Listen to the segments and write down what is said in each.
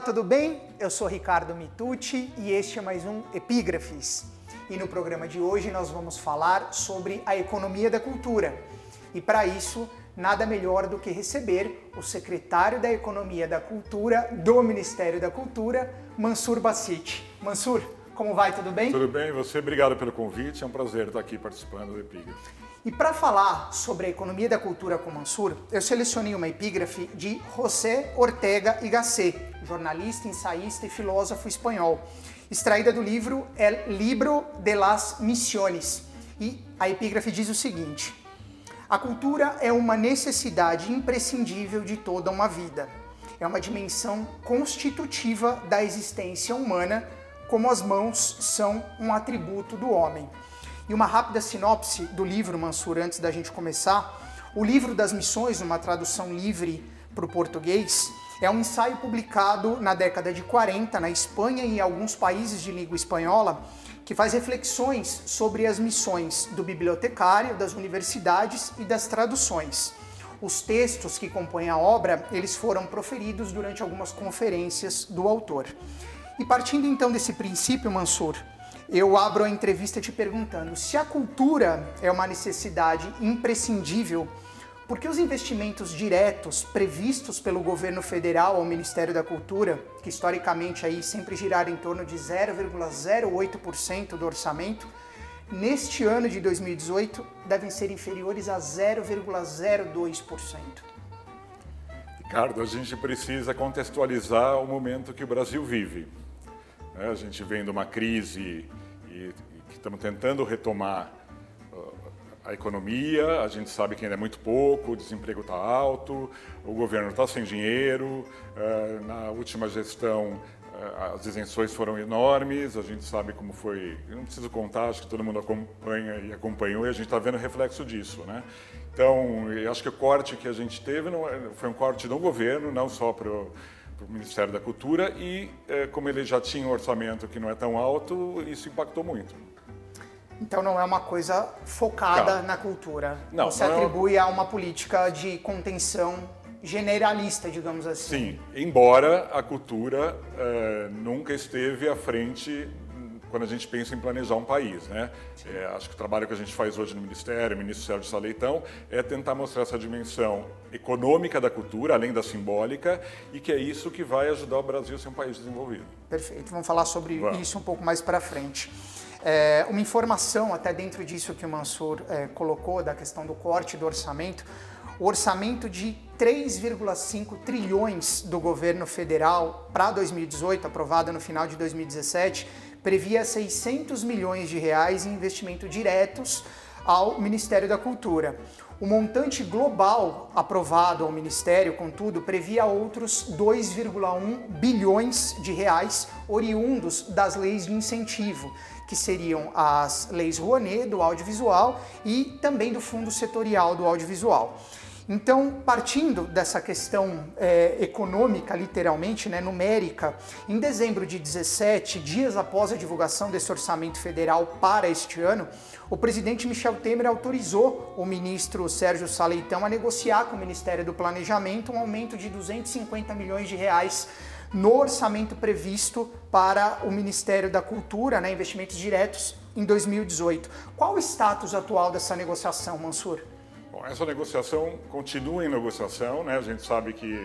Olá, tudo bem? Eu sou Ricardo Mitucci e este é mais um Epígrafes. E no programa de hoje nós vamos falar sobre a economia da cultura. E para isso, nada melhor do que receber o secretário da Economia da Cultura do Ministério da Cultura, Mansur Bassit. Mansur, como vai? Tudo bem? Tudo bem, você obrigado pelo convite. É um prazer estar aqui participando do Epígrafe. E para falar sobre a economia da cultura com Mansur, eu selecionei uma epígrafe de José Ortega y Gasset, jornalista, ensaísta e filósofo espanhol, extraída do livro El Libro de las Misiones. E a epígrafe diz o seguinte: A cultura é uma necessidade imprescindível de toda uma vida. É uma dimensão constitutiva da existência humana, como as mãos são um atributo do homem. E uma rápida sinopse do livro, Mansur, antes da gente começar. O livro das missões, numa tradução livre para o português, é um ensaio publicado na década de 40 na Espanha e em alguns países de língua espanhola, que faz reflexões sobre as missões do bibliotecário, das universidades e das traduções. Os textos que compõem a obra, eles foram proferidos durante algumas conferências do autor. E partindo então desse princípio, Mansur, eu abro a entrevista te perguntando se a cultura é uma necessidade imprescindível, por que os investimentos diretos previstos pelo governo federal ao Ministério da Cultura, que historicamente aí sempre giraram em torno de 0,08% do orçamento, neste ano de 2018 devem ser inferiores a 0,02%? Ricardo, a gente precisa contextualizar o momento que o Brasil vive. Né? A gente vem de uma crise e, que estamos tentando retomar uh, a economia, a gente sabe que ainda é muito pouco, o desemprego está alto, o governo está sem dinheiro, uh, na última gestão uh, as isenções foram enormes, a gente sabe como foi, eu não preciso contar, acho que todo mundo acompanha e acompanhou e a gente está vendo o reflexo disso. Né? Então, eu acho que o corte que a gente teve é, foi um corte do governo, não só para para o Ministério da Cultura e, é, como ele já tinha um orçamento que não é tão alto, isso impactou muito. Então não é uma coisa focada Calma. na cultura. Não, Você não atribui é... a uma política de contenção generalista, digamos assim. Sim, embora a cultura é, nunca esteve à frente quando a gente pensa em planejar um país. Né? É, acho que o trabalho que a gente faz hoje no Ministério, ministro Sérgio Saleitão, é tentar mostrar essa dimensão econômica da cultura, além da simbólica, e que é isso que vai ajudar o Brasil a ser um país desenvolvido. Perfeito, vamos falar sobre vamos. isso um pouco mais para frente. É, uma informação, até dentro disso que o Mansur é, colocou, da questão do corte do orçamento, o orçamento de 3,5 trilhões do governo federal para 2018, aprovado no final de 2017, previa 600 milhões de reais em investimento diretos ao Ministério da Cultura. O montante global aprovado ao Ministério, contudo, previa outros 2,1 bilhões de reais oriundos das leis de incentivo, que seriam as leis Rouanet do audiovisual e também do Fundo Setorial do Audiovisual. Então, partindo dessa questão é, econômica, literalmente, né, numérica, em dezembro de 17, dias após a divulgação desse orçamento federal para este ano, o presidente Michel Temer autorizou o ministro Sérgio Saleitão a negociar com o Ministério do Planejamento um aumento de 250 milhões de reais no orçamento previsto para o Ministério da Cultura, né, investimentos diretos, em 2018. Qual o status atual dessa negociação, Mansur? Bom, essa negociação continua em negociação, né? A gente sabe que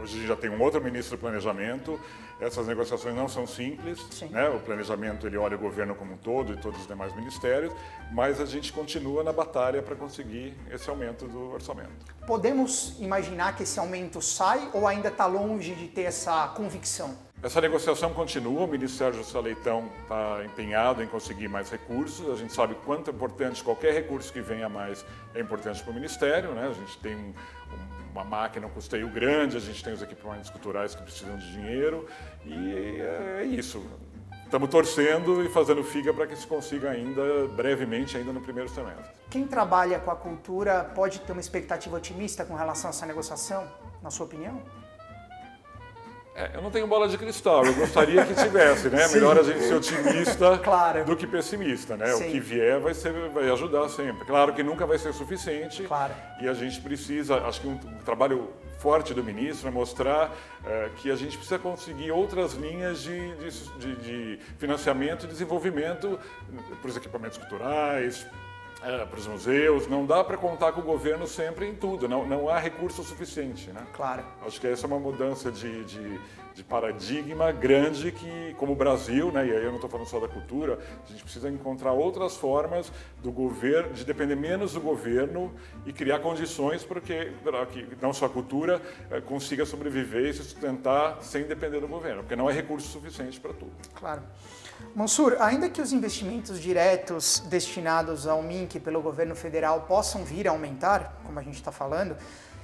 hoje já tem um outro ministro do planejamento. Essas negociações não são simples, né? O planejamento ele olha o governo como um todo e todos os demais ministérios, mas a gente continua na batalha para conseguir esse aumento do orçamento. Podemos imaginar que esse aumento sai ou ainda está longe de ter essa convicção? Essa negociação continua, o ministro Sérgio Saleitão está empenhado em conseguir mais recursos. A gente sabe quanto é importante, qualquer recurso que venha mais é importante para o Ministério. Né? A gente tem um, uma máquina, um custeio grande, a gente tem os equipamentos culturais que precisam de dinheiro e é isso. Estamos torcendo e fazendo figa para que se consiga ainda brevemente, ainda no primeiro semestre. Quem trabalha com a cultura pode ter uma expectativa otimista com relação a essa negociação, na sua opinião? É, eu não tenho bola de cristal, eu gostaria que tivesse, né? Melhor a gente ser otimista claro. do que pessimista, né? Sim. O que vier vai, ser, vai ajudar sempre. Claro que nunca vai ser suficiente claro. e a gente precisa, acho que um, um trabalho forte do ministro é mostrar é, que a gente precisa conseguir outras linhas de, de, de financiamento e desenvolvimento para os equipamentos culturais, é, para os museus, não dá para contar com o governo sempre em tudo, não, não há recurso suficiente. Né? Claro. Acho que essa é uma mudança de, de, de paradigma grande que, como o Brasil, né, e aí eu não estou falando só da cultura, a gente precisa encontrar outras formas do governo, de depender menos do governo e criar condições para que, para que não só a cultura é, consiga sobreviver e se sustentar sem depender do governo, porque não é recurso suficiente para tudo. Claro. Mansur, ainda que os investimentos diretos destinados ao MINC pelo governo federal possam vir a aumentar, como a gente está falando,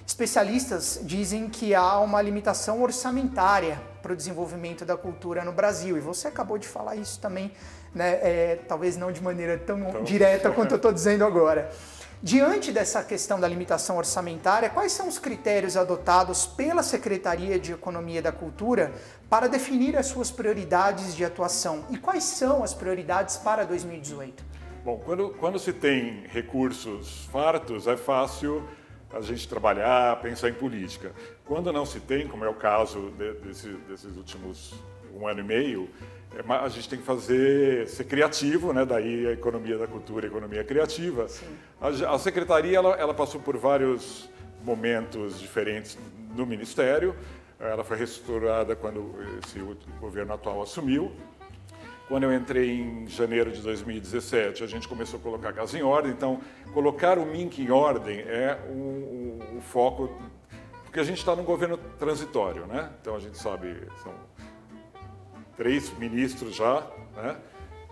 especialistas dizem que há uma limitação orçamentária para o desenvolvimento da cultura no Brasil. E você acabou de falar isso também, né, é, talvez não de maneira tão então... direta quanto eu estou dizendo agora. Diante dessa questão da limitação orçamentária, quais são os critérios adotados pela Secretaria de Economia da Cultura para definir as suas prioridades de atuação? E quais são as prioridades para 2018? Bom, quando, quando se tem recursos fartos, é fácil a gente trabalhar, pensar em política. Quando não se tem, como é o caso de, desse, desses últimos um ano e meio, é a gente tem que fazer, ser criativo, né? daí a economia da cultura, a economia criativa. A, a, secretaria ela, ela passou por vários momentos diferentes no Ministério. Ela foi reestruturada quando esse governo atual assumiu. Quando eu entrei em janeiro de 2017, a gente começou a colocar a casa em ordem. Então, colocar o MINC em ordem é o um, um foco, porque a gente está num governo transitório, né? Então a gente sabe, são três ministros já, né?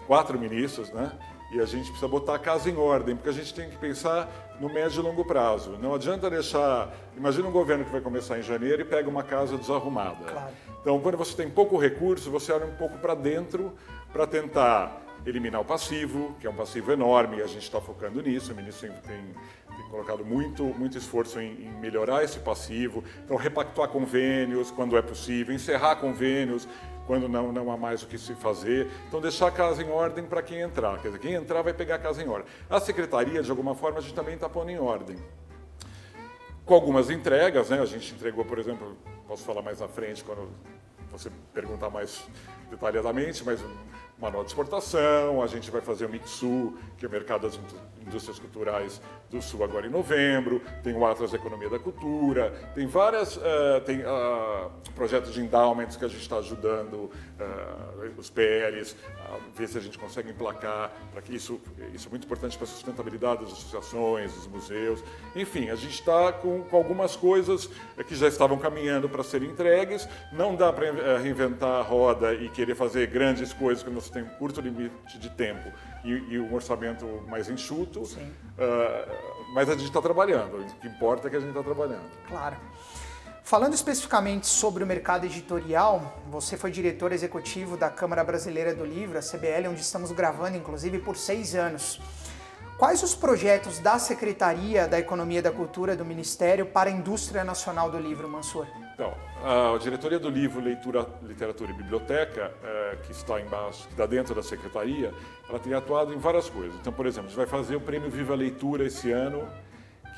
quatro ministros, né? E a gente precisa botar a casa em ordem, porque a gente tem que pensar no médio e longo prazo. Não adianta deixar. Imagina um governo que vai começar em janeiro e pega uma casa desarrumada. Claro. Então, quando você tem pouco recurso, você olha um pouco para dentro para tentar eliminar o passivo, que é um passivo enorme, e a gente está focando nisso. O ministro tem, tem, colocado muito, muito esforço em, em, melhorar esse passivo. Então, repactuar convênios quando é possível, encerrar convênios quando não, não há mais o que se fazer. Então, deixar a casa em ordem para quem entrar. Quer dizer, quem entrar vai pegar a casa em ordem. A secretaria, de alguma forma, a gente também está pondo em ordem. Com algumas entregas, né? a gente entregou, por exemplo, posso falar mais à frente quando você perguntar mais detalhadamente, mas manual de exportação, a gente vai fazer o MITSU, que é o Mercado das Indústrias Culturais do Sul agora em novembro, tem o Atlas da Economia da Cultura, tem várias, uh, tem uh, projetos de endowments que a gente está ajudando uh, os PLs a ver se a gente consegue emplacar, para que isso, isso é muito importante para a sustentabilidade das associações, dos museus, enfim, a gente está com, com, algumas coisas que já estavam caminhando para serem entregues, não dá para reinventar a roda e querer fazer grandes coisas que nós tem um curto limite de tempo e, e um orçamento mais enxuto, uh, mas a gente está trabalhando. O que importa é que a gente está trabalhando. Claro. Falando especificamente sobre o mercado editorial, você foi diretor executivo da Câmara Brasileira do Livro, a CBL, onde estamos gravando, inclusive, por seis anos. Quais os projetos da Secretaria da Economia e da Cultura do Ministério para a indústria nacional do livro, Mansur? Então, a diretoria do livro Leitura, Literatura e Biblioteca, é, que está embaixo, que está dentro da secretaria, ela tem atuado em várias coisas. Então, por exemplo, a gente vai fazer o prêmio Viva Leitura esse ano,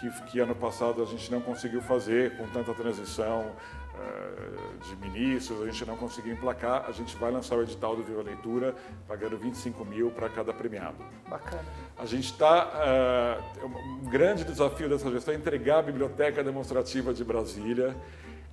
que, que ano passado a gente não conseguiu fazer com tanta transição uh, de ministros, a gente não conseguiu emplacar. A gente vai lançar o edital do Viva Leitura, pagando 25 mil para cada premiado. Bacana. A gente está. Uh, um grande desafio dessa gestão é entregar a Biblioteca Demonstrativa de Brasília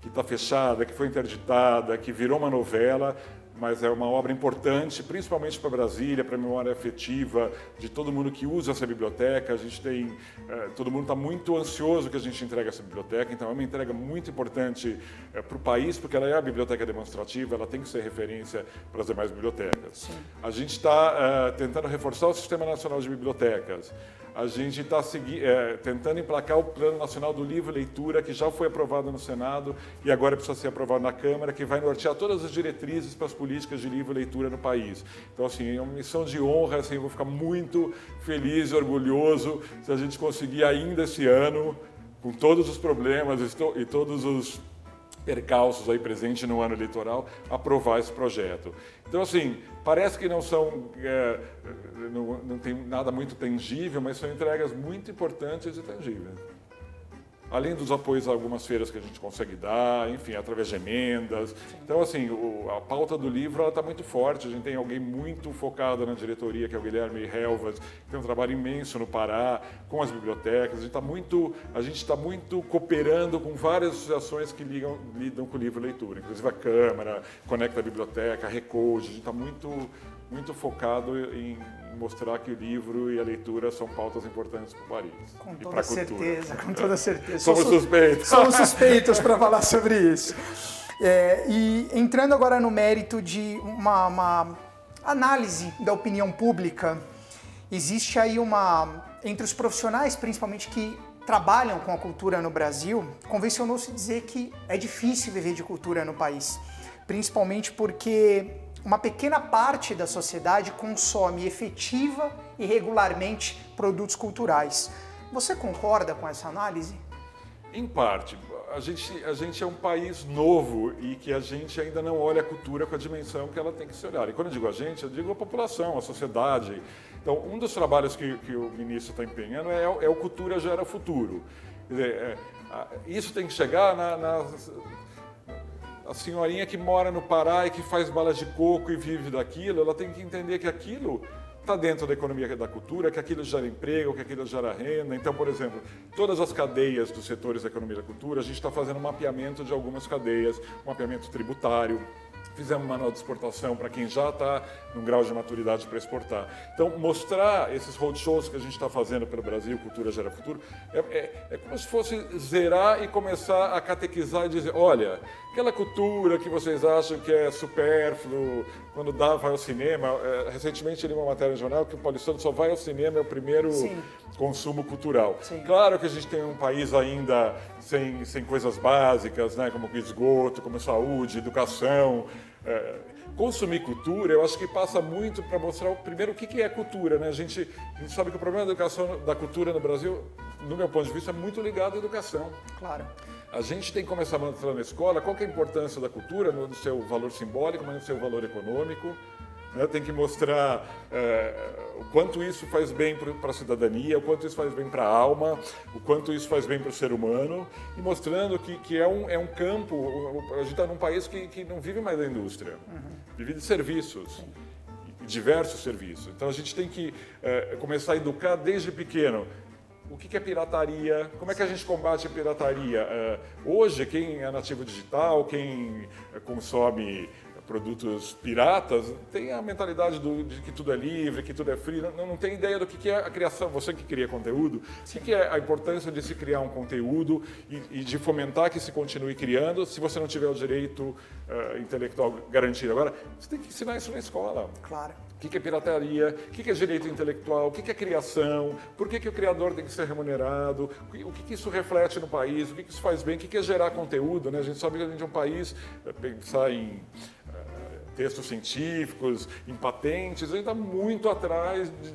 que está fechada, que foi interditada, que virou uma novela, mas é uma obra importante, principalmente para Brasília, para a memória afetiva de todo mundo que usa essa biblioteca. A gente tem, é, todo mundo está muito ansioso que a gente entregue essa biblioteca, então é uma entrega muito importante é, para o país, porque ela é a biblioteca demonstrativa, ela tem que ser referência para as demais bibliotecas. Sim. A gente está é, tentando reforçar o Sistema Nacional de Bibliotecas a gente está é, tentando emplacar o Plano Nacional do Livro e Leitura, que já foi aprovado no Senado e agora precisa ser aprovado na Câmara, que vai nortear todas as diretrizes para as políticas de livro e leitura no país. Então, assim, é uma missão de honra, assim, eu vou ficar muito feliz e orgulhoso se a gente conseguir ainda esse ano, com todos os problemas e todos os percalços aí presente no ano eleitoral, aprovar esse projeto. Então, assim, parece que não são, é, não, não tem nada muito tangível, mas são entregas muito importantes e tangíveis além dos apoios a algumas feiras que a gente consegue dar, enfim, através de emendas. Então, assim, o, a pauta do livro está muito forte. A gente tem alguém muito focado na diretoria, que é o Guilherme Helvas, que tem um trabalho imenso no Pará, com as bibliotecas. A gente está muito, a gente está muito cooperando com várias associações que ligam, lidam com o livro e leitura, inclusive a Câmara, Conecta a Biblioteca, a Recode. A gente está muito, muito focado em mostrar que o livro e a leitura são pautas importantes para o país. Com toda certeza, com toda certeza. Somos suspeitos. Somos suspeitos para falar sobre isso. É, e entrando agora no mérito de uma, uma análise da opinião pública, existe aí uma entre os profissionais, principalmente que trabalham com a cultura no Brasil, convencionou-se dizer que é difícil viver de cultura no país, principalmente porque uma pequena parte da sociedade consome efetiva e regularmente produtos culturais. Você concorda com essa análise? Em parte. A gente, a gente é um país novo e que a gente ainda não olha a cultura com a dimensão que ela tem que se olhar. E quando eu digo a gente, eu digo a população, a sociedade. Então, um dos trabalhos que, que o ministro está empenhando é, é, o Cultura Gera Futuro. Quer dizer, é, isso tem que chegar na, nas, a senhorinha que mora no Pará e que faz balas de coco e vive daquilo, ela tem que entender que aquilo está dentro da economia da cultura, que aquilo gera emprego, que aquilo gera renda. Então, por exemplo, todas as cadeias dos setores da economia da cultura, a gente está fazendo um mapeamento de algumas cadeias, um mapeamento tributário, Fizemos manual de exportação para quem já está num grau de maturidade para exportar. Então, mostrar esses roadshows que a gente está fazendo pelo Brasil, Cultura Gera Futuro, é, é, é, como se fosse zerar e começar a catequizar e dizer: olha, aquela cultura que vocês acham que é supérfluo, quando dá, vai ao cinema. É, recentemente, li uma matéria no jornal que o paulistano só vai ao cinema, é o primeiro Sim. consumo cultural. Sim. Claro que a gente tem um país ainda sem, sem coisas básicas, né, como esgoto, como saúde, educação. É, consumir cultura, eu acho que passa muito para mostrar, primeiro, o que é cultura. Né? A, gente, a gente sabe que o problema da educação, da cultura no Brasil, no meu ponto de vista, é muito ligado à educação. Claro. A gente tem que começar a mostrar na escola qual é a importância da cultura no seu valor simbólico, mas no seu valor econômico. Né? Tem que mostrar é, o quanto isso faz bem para a cidadania, o quanto isso faz bem para a alma, o quanto isso faz bem para o ser humano, e mostrando que, que é, um, é um campo. A gente está num país que, que não vive mais da indústria, uhum. vive de serviços. Diversos serviços. Então a gente tem que é, começar a educar desde pequeno o que é pirataria, como é que a gente combate a pirataria. É, hoje, quem é nativo digital, quem consome produtos piratas tem a mentalidade do, de que tudo é livre, que tudo é free, não, não tem ideia do que, é a criação. Você que cria conteúdo, o que é a importância de se criar um conteúdo e, e, de fomentar que se continue criando se você não tiver o direito uh, intelectual garantido. Agora, você tem que ensinar isso na escola. Claro. O que é pirataria? O que é direito intelectual? O que é criação? Por que, que o criador tem que ser remunerado? O que, que isso reflete no país? O que, que isso faz bem? O que é gerar conteúdo? Né? A gente sabe que a gente é um país, eh, pensar em textos científicos, em patentes, a gente está muito atrás de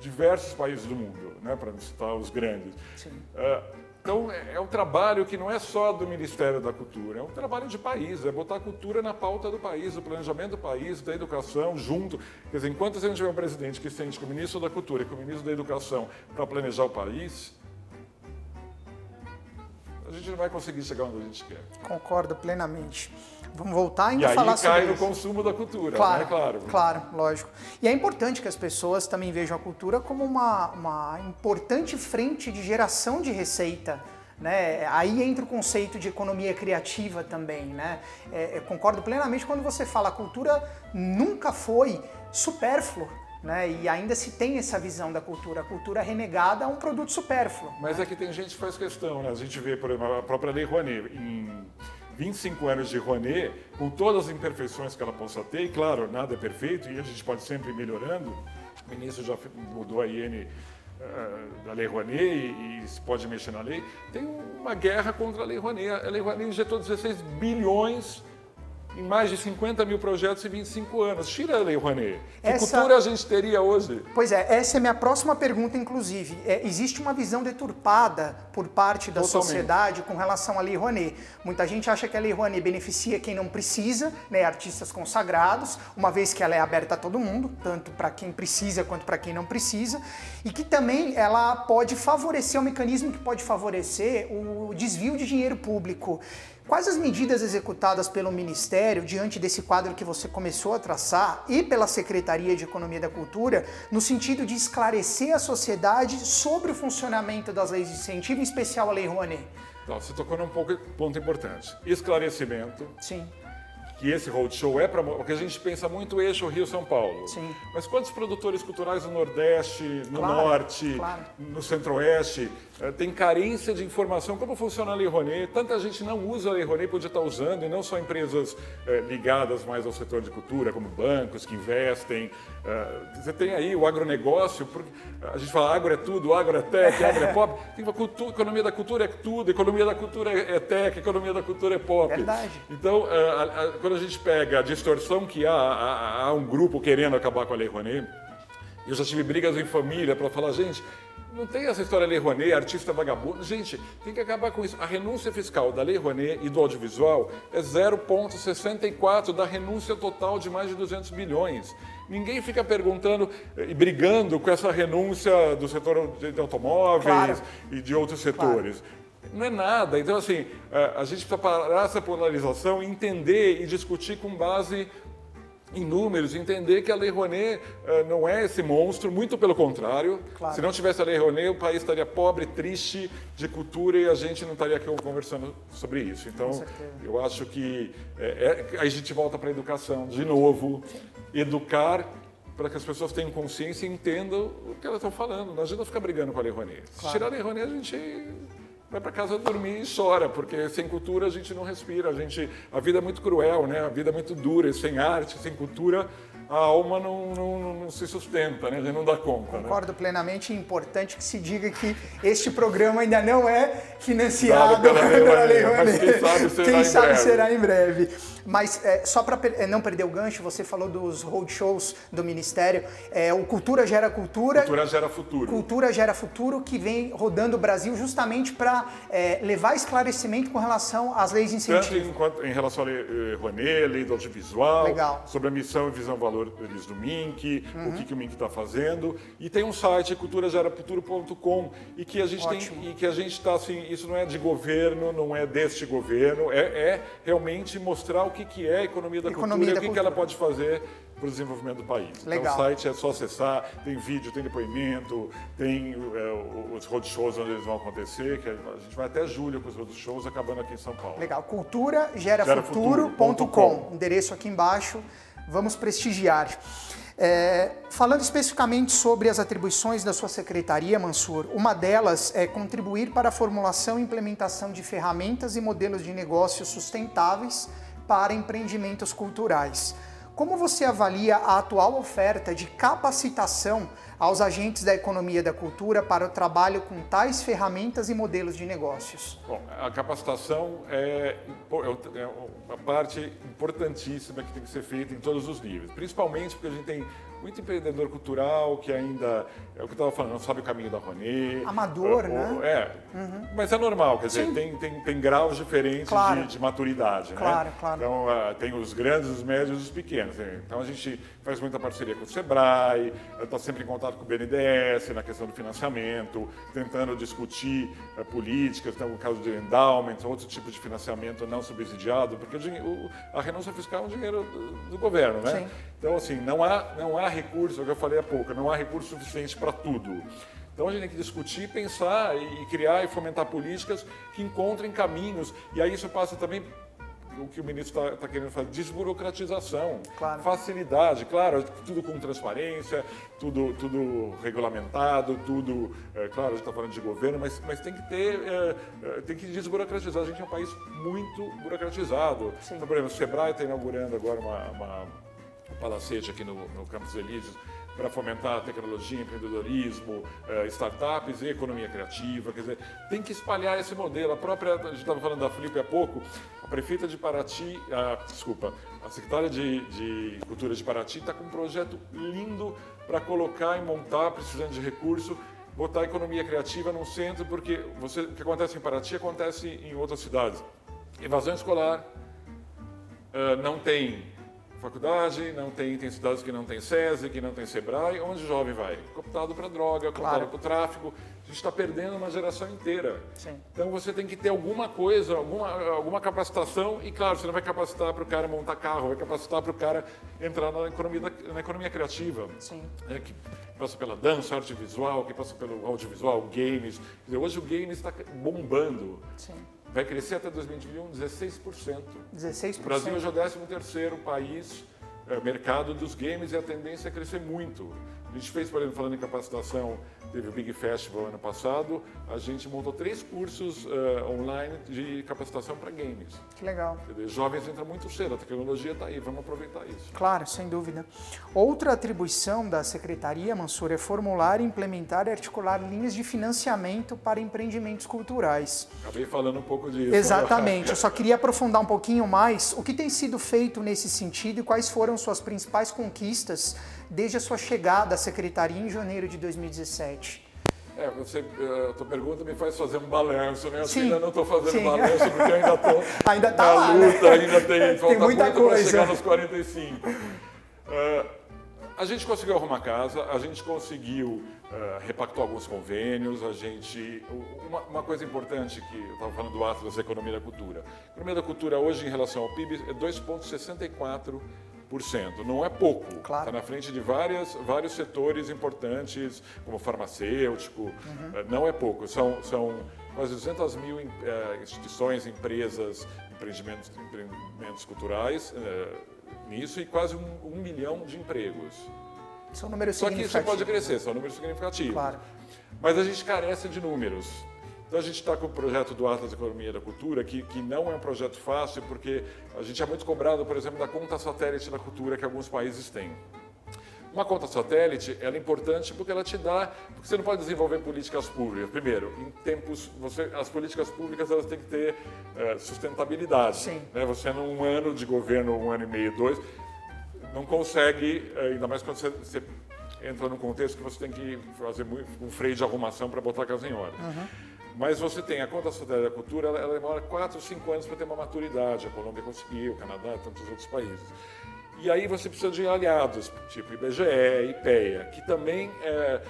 diversos países do mundo, né, para citar os grandes. Uh, então, é, é um trabalho que não é só do Ministério da Cultura, é um trabalho de país, é botar a cultura na pauta do país, o planejamento do país, da educação, junto. Quer dizer, enquanto a gente tiver um presidente que sente com o ministro da Cultura e com o ministro da Educação para planejar o país, a gente não vai conseguir chegar onde a gente quer. Concordo plenamente. Vamos voltar ainda a falar sobre E aí cai no consumo da cultura, claro, né? Claro. Claro, lógico. E é importante que as pessoas também vejam a cultura como uma, uma importante frente de geração de receita. Né? Aí entra o conceito de economia criativa também. Né? É, concordo plenamente quando você fala a cultura nunca foi supérfluo. Né? E ainda se tem essa visão da cultura. A cultura renegada é um produto supérfluo. Mas né? é que tem gente que faz questão. Né? A gente vê, por exemplo, a própria Lei Rouanet. Em 25 anos de Rouanet, com todas as imperfeições que ela possa ter, e claro, nada é perfeito e a gente pode sempre ir melhorando. O ministro já mudou a IN uh, eh, da Lei Rouanet e, e, se pode mexer na lei. Tem uma guerra contra a Lei Rouanet. A Lei Rouanet injetou 16 bilhões em mais de 50 mil projetos em 25 anos. Tira a Lei Rouanet. Que essa... cultura a gente teria hoje? Pois é, essa é a minha próxima pergunta, inclusive. É, existe uma visão deturpada por parte da Totalmente. sociedade com relação à Lei Rouanet. Muita gente acha que a Lei Rouanet beneficia quem não precisa, né, artistas consagrados, uma vez que ela é aberta a todo mundo, tanto para quem precisa quanto para quem não precisa, e que também ela pode favorecer, é um mecanismo que pode favorecer o desvio de dinheiro público. Quais as medidas executadas pelo Ministério diante desse quadro que você começou a traçar e pela Secretaria de Economia da Cultura no sentido de esclarecer a sociedade sobre o funcionamento das leis de incentivo, em especial a Lei Rouanet? Então, você tocou num ponto importante. Esclarecimento. Sim que esse roadshow é para. Porque a gente pensa muito eixo Rio-São Paulo. Sim. Mas quantos produtores culturais no Nordeste, no claro, Norte, claro. no Centro-Oeste eh, tem carência de informação? Como funciona a Lei Rouanet? Tanta gente não usa a Lei Rouanet, podia estar usando, e não só empresas eh, ligadas mais ao setor de cultura, como bancos que investem. Eh, você tem aí o agronegócio, porque a gente fala agro é tudo, agro é tech, agro é pop. Tem cultura, economia da cultura é tudo, economia da cultura é, é tech, economia da cultura é pop. Verdade. Então, a, a, quando a gente pega a distorção que há, há, há um grupo querendo acabar com a Lei Rouanet, eu já tive brigas em família para falar, gente, não tem essa história Lei Rouanet, artista vagabundo. Gente, tem que acabar com isso. A renúncia fiscal da Lei Rouanet e do audiovisual é 0,64 da renúncia total de mais de 200 bilhões. Ninguém fica perguntando e brigando com essa renúncia do setor de automóveis claro. e de outros setores. Claro não é nada. Então, assim, a gente precisa parar essa polarização, entender e discutir com base em números, entender que a Lei Rouanet uh, não é esse monstro, muito pelo contrário. Claro. Se não tivesse a Lei Rouanet, o país estaria pobre, triste de cultura e a gente não estaria aqui conversando sobre isso. Então, eu acho que é, é, aí a gente volta para a educação de novo, Sim. educar para que as pessoas tenham consciência e entendam o que elas estão falando. Não adianta ficar brigando com a Lei Rouanet. Claro. Se tirar a Lei Rouanet, a gente vai para casa dormir e chora, porque sem cultura a gente não respira, a gente, a vida é muito cruel, né? A vida é muito dura, sem arte, sem cultura, a alma não, não, não, se sustenta, né? a gente não dá conta. Né? Concordo né? plenamente. É importante que se diga que este programa ainda não é financiado pela, pela Lei Rouanet. Quem sabe será, quem em, sabe breve. será em breve. Mas é, só para per é, não perder o gancho, você falou dos roadshows do Ministério. É, o Cultura Gera Cultura. Cultura Gera Futuro. Cultura Gera Futuro, que vem rodando o Brasil justamente para é, levar esclarecimento com relação às leis de incentivo. Tanto em, em relação à Lei eh, Rouanet, Lei do Audiovisual, Legal. sobre a missão e visão valor valores do MINC, uhum. o que, que o MINC está fazendo. E tem um site, culturagerafuturo.com, e que a gente Ótimo. tem, e que a gente está assim, isso não é de governo, não é deste governo, é, é realmente mostrar o que, que é a economia da economia cultura e o que, que ela pode fazer para o desenvolvimento do país. Legal. Então o site é só acessar, tem vídeo, tem depoimento, tem é, os roadshows onde eles vão acontecer, que a gente vai até julho com os roadshows, acabando aqui em São Paulo. Legal. Cultura gera futuro.com. Endereço aqui embaixo vamos prestigiar. É, falando especificamente sobre as atribuições da sua secretaria, Mansur, uma delas é contribuir para a formulação e implementação de ferramentas e modelos de negócios sustentáveis para empreendimentos culturais. Como você avalia a atual oferta de capacitação aos agentes da economia da cultura para o trabalho com tais ferramentas e modelos de negócios? Bom, a capacitação é, é, é uma parte importantíssima que tem que ser feita em todos os níveis, principalmente porque a gente tem muito empreendedor cultural que ainda, é o que eu estava falando, não sabe o caminho da Rouanet. Amador, né? É, uhum. mas é normal, quer dizer, tem, tem, tem graus diferentes claro. de, de, maturidade, claro, né? Claro, Então, uh, tem os grandes, os médios e os pequenos. Né? Então, a gente faz muita parceria com o Sebrae, está sempre em contato com o BNDES na questão do financiamento, tentando discutir uh, políticas, tem o caso de endowment, outro tipo de financiamento não subsidiado, porque o, a renúncia fiscal é um dinheiro do, do governo, né? Sim. Então, assim, não há, não há recurso, é o que eu falei há pouco, não há recurso suficiente para tudo. Então a gente tem que discutir, pensar e criar e fomentar políticas que encontrem caminhos. E aí isso passa também o que o ministro está tá querendo fazer, desburocratização, claro. facilidade, claro, tudo com transparência, tudo, tudo regulamentado, tudo, é, claro, a gente está falando de governo, mas, mas tem que ter, é, é, tem que desburocratizar. A gente é um país muito burocratizado. Sim. Então, por exemplo, o Sebrae está inaugurando agora uma, uma palacete aqui no, no Campos Elíseos, para fomentar tecnologia, empreendedorismo, uh, startups e economia criativa. Quer dizer, tem que espalhar esse modelo. A própria, a gente estava falando da Felipe há pouco, a prefeita de Paraty, a, desculpa, a secretária de, de Cultura de Paraty está com um projeto lindo para colocar e montar, precisando de recurso, botar a economia criativa no centro, porque você, o que acontece em Paraty acontece em outras cidades. Evasão escolar, uh, não tem faculdade, não tem, tem cidades que não tem SESI, que não tem SEBRAE, onde o jovem vai? Cooptado para droga, cooptado claro. para o tráfico. A gente está perdendo uma geração inteira. Sim. Então você tem que ter alguma coisa, alguma, alguma capacitação, e claro, você não vai capacitar para o cara montar carro, vai capacitar para o cara entrar na economia, na economia criativa. Sim. É, que passa pela dança, arte visual, que passa pelo audiovisual, games. Dizer, hoje o game está bombando. Sim vai crescer até 2021 16%. 16%. O Brasil hoje é o 13º país, é, mercado dos games e a tendência é crescer muito. A gente fez, por exemplo, falando em capacitação, teve o Big Festival ano passado, a gente montou três cursos uh, online de capacitação para games. Que legal. Dizer, jovens entram muito cedo, a tecnologia está aí, vamos aproveitar isso. Claro, sem dúvida. Outra atribuição da Secretaria, Mansur, é formular, implementar e articular linhas de financiamento para empreendimentos culturais. Acabei falando um pouco disso. Exatamente, eu só queria aprofundar um pouquinho mais o que tem sido feito nesse sentido e quais foram suas principais conquistas desde a sua chegada à secretaria em janeiro de 2017? É, você, a tua pergunta me faz fazer um balanço, né? Eu sim, ainda não estou fazendo sim. balanço porque eu ainda estou ainda tá na lá, luta, né? ainda tem, tem muita coisa para chegar nos 45. Uh, é, a gente conseguiu arrumar casa, a gente conseguiu uh, repactuar alguns convênios, a gente... Uma, uma coisa importante que eu estava falando do Atlas da Economia da Cultura. A economia da cultura hoje, em relação ao PIB, é 2,64%. Não é pouco. Está claro. Tá na frente de várias, vários setores importantes, como farmacêutico. Uhum. Eh, não é pouco. São, são quase 200 mil uh, instituições, empresas, empreendimentos, empreendimentos culturais uh, nisso e quase um, um, milhão de empregos. São números Só que isso pode crescer, são números significativos. Claro. Mas a gente carece de números. Então a gente está com o projeto do Atlas Economia da Cultura, que, que não é um projeto fácil, porque a gente é muito cobrado, por exemplo, da conta satélite da cultura que alguns países têm. Uma conta satélite ela é importante porque ela te dá, porque você não pode desenvolver políticas públicas. Primeiro, em tempos, você, as políticas públicas elas têm que ter uh, sustentabilidade. Sim. Né? Você num ano de governo, um ano e meio, dois, não consegue, uh, ainda mais quando você, você entra num contexto que você tem que fazer um freio de arrumação para botar a casa em ordem. Uhum. Mas você tem a conta social da cultura, ela, ela demora 4 ou 5 anos para ter uma maturidade. A Colômbia conseguiu, o Canadá, tantos outros países. E aí você precisa de aliados, tipo IBGE, IPEA, que também é,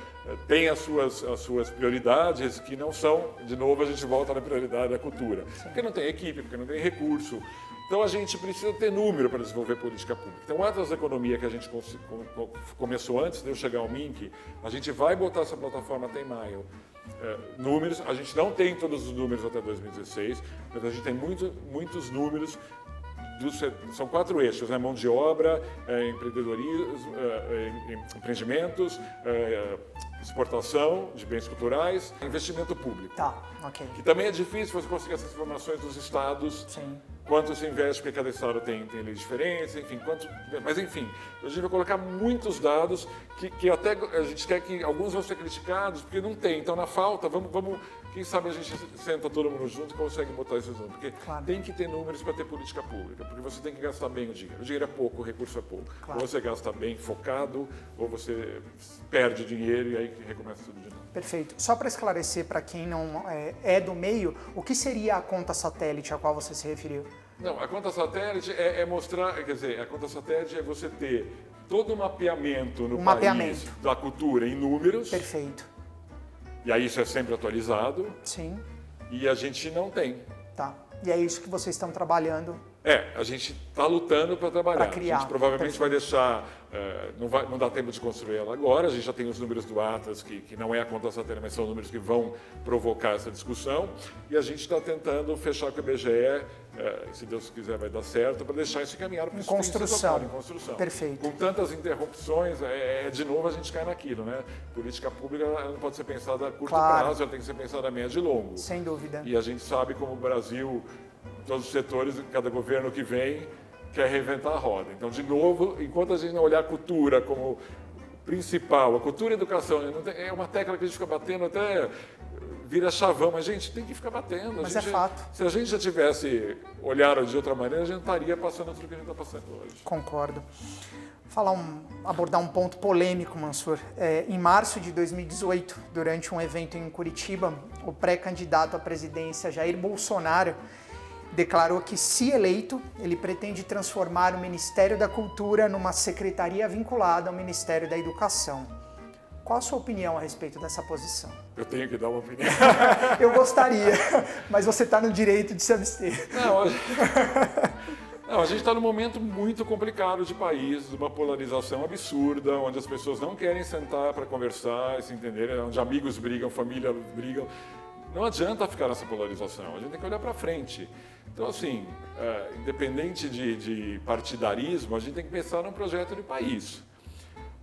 tem as suas, as suas prioridades, que não são, de novo, a gente volta na prioridade da cultura. Porque não tem equipe, porque não tem recurso. Então a gente precisa ter número para desenvolver política pública. Então, Atlas da Economia que a gente começou antes de eu chegar ao MINC, a gente vai botar essa plataforma até em maio é, números. A gente não tem todos os números até 2016, mas a gente tem muito, muitos números. São quatro eixos, né? mão de obra, é, empreendedorismo, é, é empreendimentos, exportação de bens culturais, investimento público. Tá, ok. Que também é difícil você conseguir essas informações dos estados. Sim quanto se investe, porque cada estado tem, tem leis diferentes, enfim, quanto, mas enfim, a gente vai colocar muitos dados que, que até a gente quer que alguns vão ser criticados, porque não tem. Então, na falta, vamos, vamos quem sabe a gente senta todo mundo junto e consegue botar esses números. Porque claro. tem que ter números para ter política pública, porque você tem que gastar bem o dinheiro. O dinheiro é pouco, o recurso é pouco. Claro. Ou você gasta bem focado, ou você perde dinheiro e aí recomeça tudo de novo. Perfeito. Só para esclarecer para quem não é, é, do meio, o que seria a conta satélite a qual você se referiu? Não, a conta satélite é, é mostrar, quer dizer, a conta satélite é você ter todo o mapeamento no um país mapeamento. da cultura em números. Perfeito. E aí isso é sempre atualizado. Sim. E a gente não tem. Tá. E é isso que vocês estão trabalhando é, a gente está lutando para trabalhar. Criar, a gente provavelmente vai deixar, uh, não, vai, não dá tempo de construir ela agora, a gente já tem os números do Atlas, que, que não é a conta satélite, mas são números que vão provocar essa discussão, e a gente está tentando fechar com o IBGE, uh, eh, se Deus quiser vai dar certo, para deixar isso encaminhado para os construção. em construção. Perfeito. Com tantas interrupções, é, é, de novo a gente cai naquilo, né? Política pública não pode ser pensada a curto claro. prazo, ela tem que ser pensada a médio e longo. Sem dúvida. E a gente sabe como o Brasil todos os setores, cada governo que vem quer reinventar a roda. Então, de novo, enquanto a gente não olhar a cultura como principal, a cultura e a educação, é uma tecla que a gente fica batendo até vira chavão, mas gente tem que ficar batendo. Mas gente, é fato. Se a gente já tivesse olhado de outra maneira, a gente estaria passando tudo que a gente está passando hoje. Concordo. Falar um, abordar um ponto polêmico, Mansur. É, em março de 2018, durante um evento em Curitiba, o pré-candidato à presidência Jair Bolsonaro declarou que, se eleito, ele pretende transformar o Ministério da Cultura numa secretaria vinculada ao Ministério da Educação. Qual a sua opinião a respeito dessa posição? Eu tenho que dar uma opinião. Eu gostaria, mas você está no direito de se abster. Não, não a gente está num momento muito complicado de país, uma polarização absurda, onde as pessoas não querem sentar para conversar, se entenderem, onde amigos brigam, família brigam. Não adianta ficar nessa polarização, a gente tem que olhar para frente. Então, assim, é, independente de, de partidarismo, a gente tem que pensar num projeto de país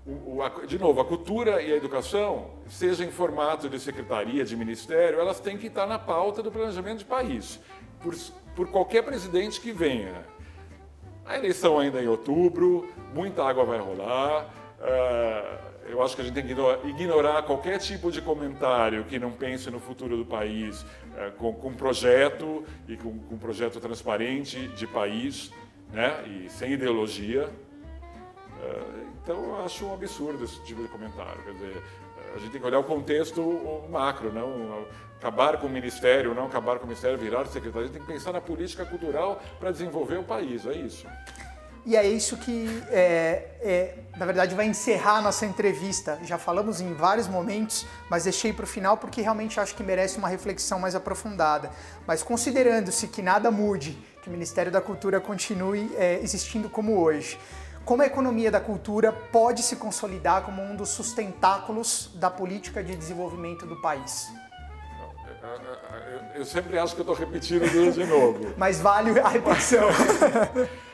o, o, a, de novo, a cultura e a educação, seja em formato de secretaria, de ministério, elas têm que estar na pauta do planejamento de país, por, por qualquer presidente que venha. A eleição ainda é em outubro, muita água vai rolar. Uh, eu acho que a gente tem que ignorar qualquer tipo de comentário que não pense no futuro do país uh, com, com projeto e com, com projeto transparente de país, né? e sem ideologia. Uh, então, eu acho um absurdo esse tipo de comentário. Quer dizer, a gente tem que olhar o contexto macro, não acabar com o ministério, não acabar com o ministério, virar secretário. A gente tem que pensar na política cultural para desenvolver o país, é isso. E é isso que, é, é, na verdade, vai encerrar a nossa entrevista. Já falamos em vários momentos, mas deixei para o final porque realmente acho que merece uma reflexão mais aprofundada. Mas considerando-se que nada mude, que o Ministério da Cultura continue é, existindo como hoje, como a economia da cultura pode se consolidar como um dos sustentáculos da política de desenvolvimento do país? Eu sempre acho que estou repetindo de novo. Mas vale a repetição.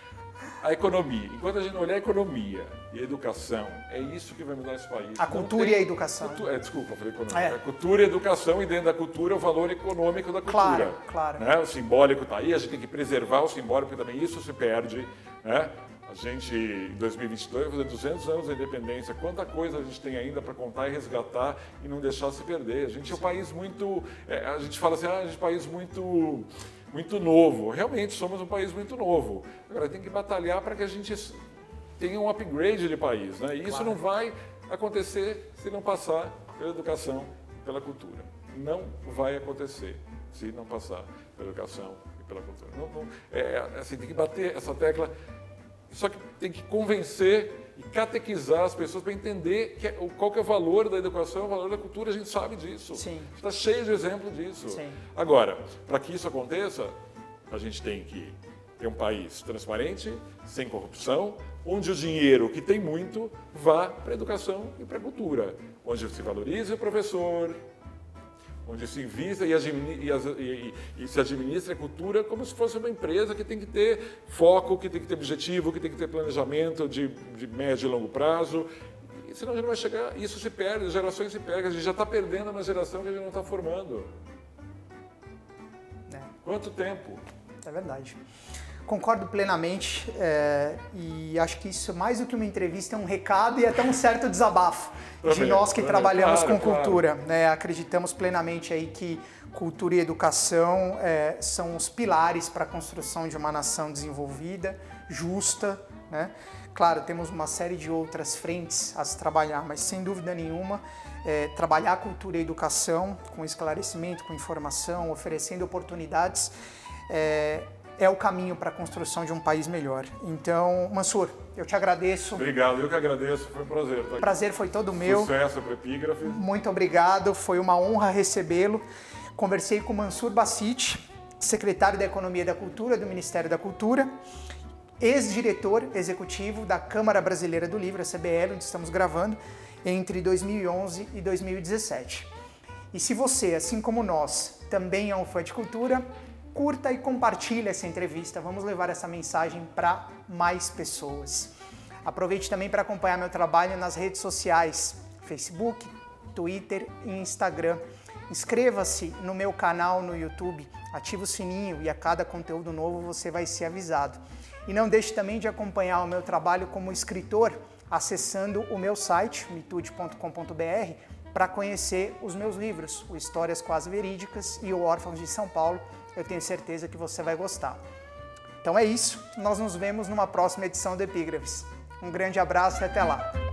a economia. Enquanto a gente não olhar a economia e a educação, é isso que vai mudar esse país. A não cultura tem... e a educação. Cultu... É, desculpa, falei economia. É. A cultura e a educação, e dentro da cultura, o valor econômico da cultura. Claro, claro. Né? O simbólico está aí, a gente tem que preservar o simbólico, porque também isso se perde. Né? A gente, em 2022, vai fazer 200 anos da independência. Quanta coisa a gente tem ainda para contar e resgatar e não deixar se perder. A gente é um país muito. É, a gente fala assim, ah, a gente é um país muito, muito novo. Realmente, somos um país muito novo. Agora, tem que batalhar para que a gente tenha um upgrade de país. Né? E isso claro. não vai acontecer se não passar pela educação, pela cultura. Não vai acontecer se não passar pela educação e pela cultura. Não, não, é, assim, tem que bater essa tecla só que tem que convencer e catequizar as pessoas para entender que é, qual que é o valor da educação, o valor da cultura, a gente sabe disso. Está cheio de exemplo disso. Sim. Agora, para que isso aconteça, a gente tem que ter um país transparente, sem corrupção, onde o dinheiro, que tem muito, vá para a educação e para a cultura, onde se valorize o professor, onde se invista e, e, e, se administra a cultura como se fosse uma empresa que tem que ter foco, que tem que ter objetivo, que tem que ter planejamento de, de médio e longo prazo. E senão a gente não vai chegar, isso se perde, gerações se perdem, a gente já está perdendo uma geração que a gente não está formando. É. Quanto tempo? É verdade. Concordo plenamente é, e acho que isso, mais do que uma entrevista, é um recado e até um certo desabafo de nós que trabalhamos com cultura. Né? Acreditamos plenamente aí que cultura e educação é, são os pilares para a construção de uma nação desenvolvida, justa. Né? Claro, temos uma série de outras frentes a se trabalhar, mas sem dúvida nenhuma, é, trabalhar cultura e educação com esclarecimento, com informação, oferecendo oportunidades. É, é o caminho para a construção de um país melhor. Então, Mansur, eu te agradeço. Obrigado, eu que agradeço, foi um prazer. O prazer foi todo meu. Sucesso para Epígrafe. Muito obrigado, foi uma honra recebê-lo. Conversei com Mansur Bassit, secretário da Economia e da Cultura do Ministério da Cultura, ex-diretor executivo da Câmara Brasileira do Livro, a CBL, onde estamos gravando, entre 2011 e 2017. E se você, assim como nós, também é um fã de cultura, curta e compartilhe essa entrevista. Vamos levar essa mensagem para mais pessoas. Aproveite também para acompanhar meu trabalho nas redes sociais: Facebook, Twitter e Instagram. Inscreva-se no meu canal no YouTube, ative o sininho e a cada conteúdo novo você vai ser avisado. E não deixe também de acompanhar o meu trabalho como escritor acessando o meu site, mitude.com.br, para conhecer os meus livros, o Histórias Quase Verídicas e o Órfãos de São Paulo. Eu tenho certeza que você vai gostar. Então é isso, nós nos vemos numa próxima edição do Epígrafes. Um grande abraço e até lá!